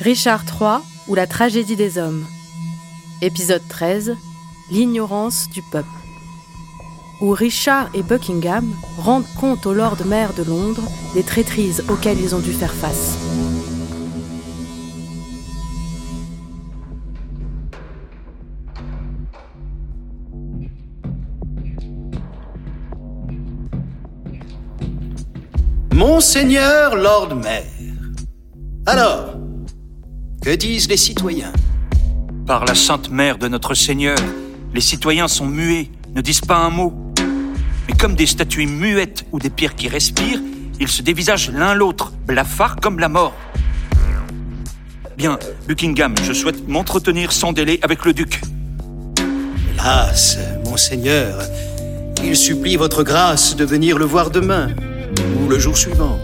Richard III ou la tragédie des hommes. Épisode 13 L'ignorance du peuple. Où Richard et Buckingham rendent compte au Lord Maire de Londres des traîtrises auxquelles ils ont dû faire face. Monseigneur Lord Maire. Alors, que disent les citoyens Par la sainte mère de notre Seigneur, les citoyens sont muets, ne disent pas un mot. Mais comme des statues muettes ou des pierres qui respirent, ils se dévisagent l'un l'autre, blafards comme la mort. Bien, Buckingham, je souhaite m'entretenir sans délai avec le duc. Hélas, Monseigneur, il supplie votre grâce de venir le voir demain ou le jour suivant.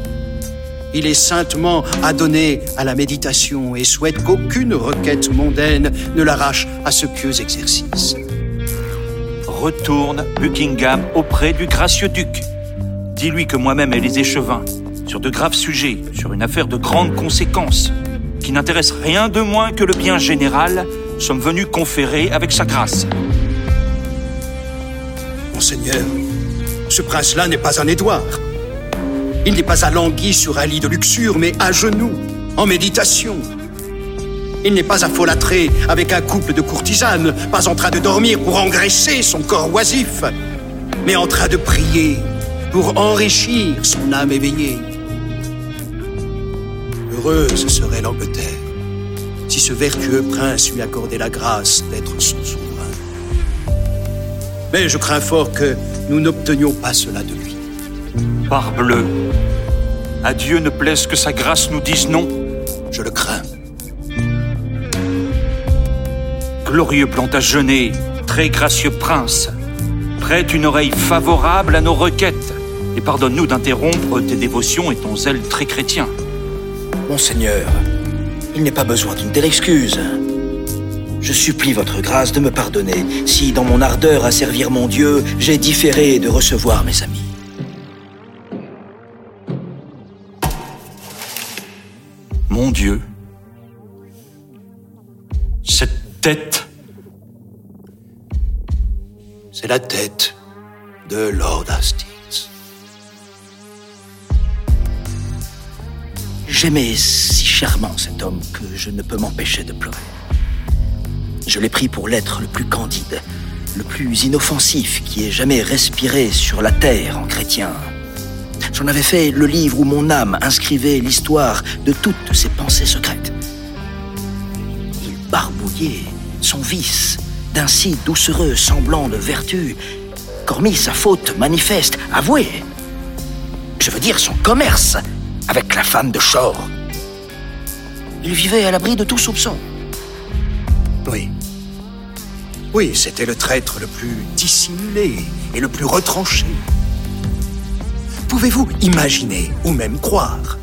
Il est saintement adonné à la méditation et souhaite qu'aucune requête mondaine ne l'arrache à ce pieux exercice. Retourne, Buckingham, auprès du gracieux duc. Dis-lui que moi-même et les échevins, sur de graves sujets, sur une affaire de grandes conséquences, qui n'intéresse rien de moins que le bien général, sommes venus conférer avec sa grâce. Monseigneur, ce prince-là n'est pas un Édouard. Il n'est pas alangui sur un lit de luxure, mais à genoux, en méditation. Il n'est pas affolâtré avec un couple de courtisanes, pas en train de dormir pour engraisser son corps oisif, mais en train de prier pour enrichir son âme éveillée. Heureuse serait l'Angleterre si ce vertueux prince lui accordait la grâce d'être son souverain. Mais je crains fort que nous n'obtenions pas cela de lui. Parbleu, à Dieu ne plaise que sa grâce nous dise non. Je le crains. Glorieux Plantagenet, très gracieux prince, prête une oreille favorable à nos requêtes et pardonne-nous d'interrompre tes dévotions et ton zèle très chrétien. Monseigneur, il n'est pas besoin d'une telle excuse. Je supplie votre grâce de me pardonner si, dans mon ardeur à servir mon Dieu, j'ai différé de recevoir mes amis. Mon Dieu, cette tête, C'est la tête de Lord Hastings. J'aimais si chèrement cet homme que je ne peux m'empêcher de pleurer. Je l'ai pris pour l'être le plus candide, le plus inoffensif qui ait jamais respiré sur la terre en chrétien. J'en avais fait le livre où mon âme inscrivait l'histoire de toutes ses pensées secrètes. Il barbouillait son vice d'un si doucereux semblant de vertu qu'hormis sa faute manifeste, avouée, je veux dire son commerce avec la femme de Shore, il vivait à l'abri de tout soupçon. Oui. Oui, c'était le traître le plus dissimulé et le plus retranché. Pouvez-vous imaginer, ou même croire,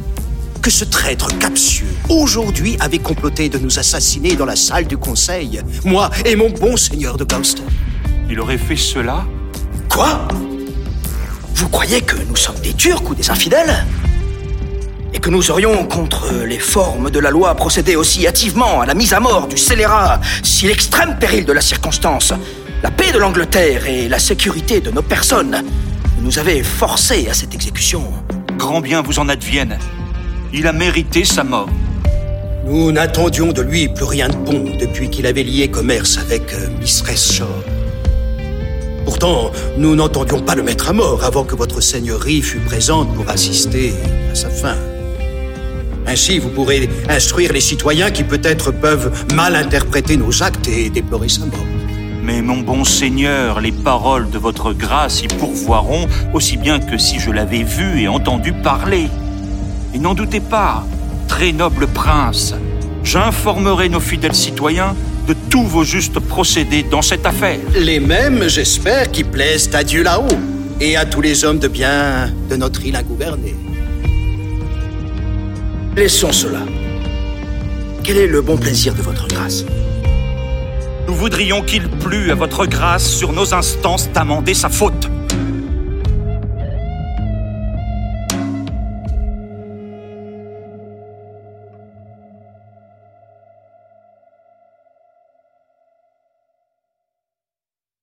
que ce traître captieux, aujourd'hui, avait comploté de nous assassiner dans la salle du conseil, moi et mon bon seigneur de Gloucester? Il aurait fait cela? Quoi? Vous croyez que nous sommes des Turcs ou des infidèles? Et que nous aurions, contre les formes de la loi, procédé aussi hâtivement à la mise à mort du scélérat si l'extrême péril de la circonstance, la paix de l'Angleterre et la sécurité de nos personnes nous avaient forcés à cette exécution Grand bien vous en advienne. Il a mérité sa mort. Nous n'attendions de lui plus rien de bon depuis qu'il avait lié commerce avec euh, Mistress Shaw. Pourtant, nous n'entendions pas le mettre à mort avant que votre seigneurie fût présente pour assister à sa fin. Ainsi, vous pourrez instruire les citoyens qui peut-être peuvent mal interpréter nos actes et déplorer sa mort. Mais mon bon Seigneur, les paroles de votre grâce y pourvoiront aussi bien que si je l'avais vu et entendu parler. Et n'en doutez pas, très noble prince, j'informerai nos fidèles citoyens de tous vos justes procédés dans cette affaire. Les mêmes, j'espère, qui plaisent à Dieu là-haut et à tous les hommes de bien de notre île ingouvernée. Laissons cela. Quel est le bon plaisir de votre grâce? Nous voudrions qu'il plût à votre grâce sur nos instances d'amender sa faute.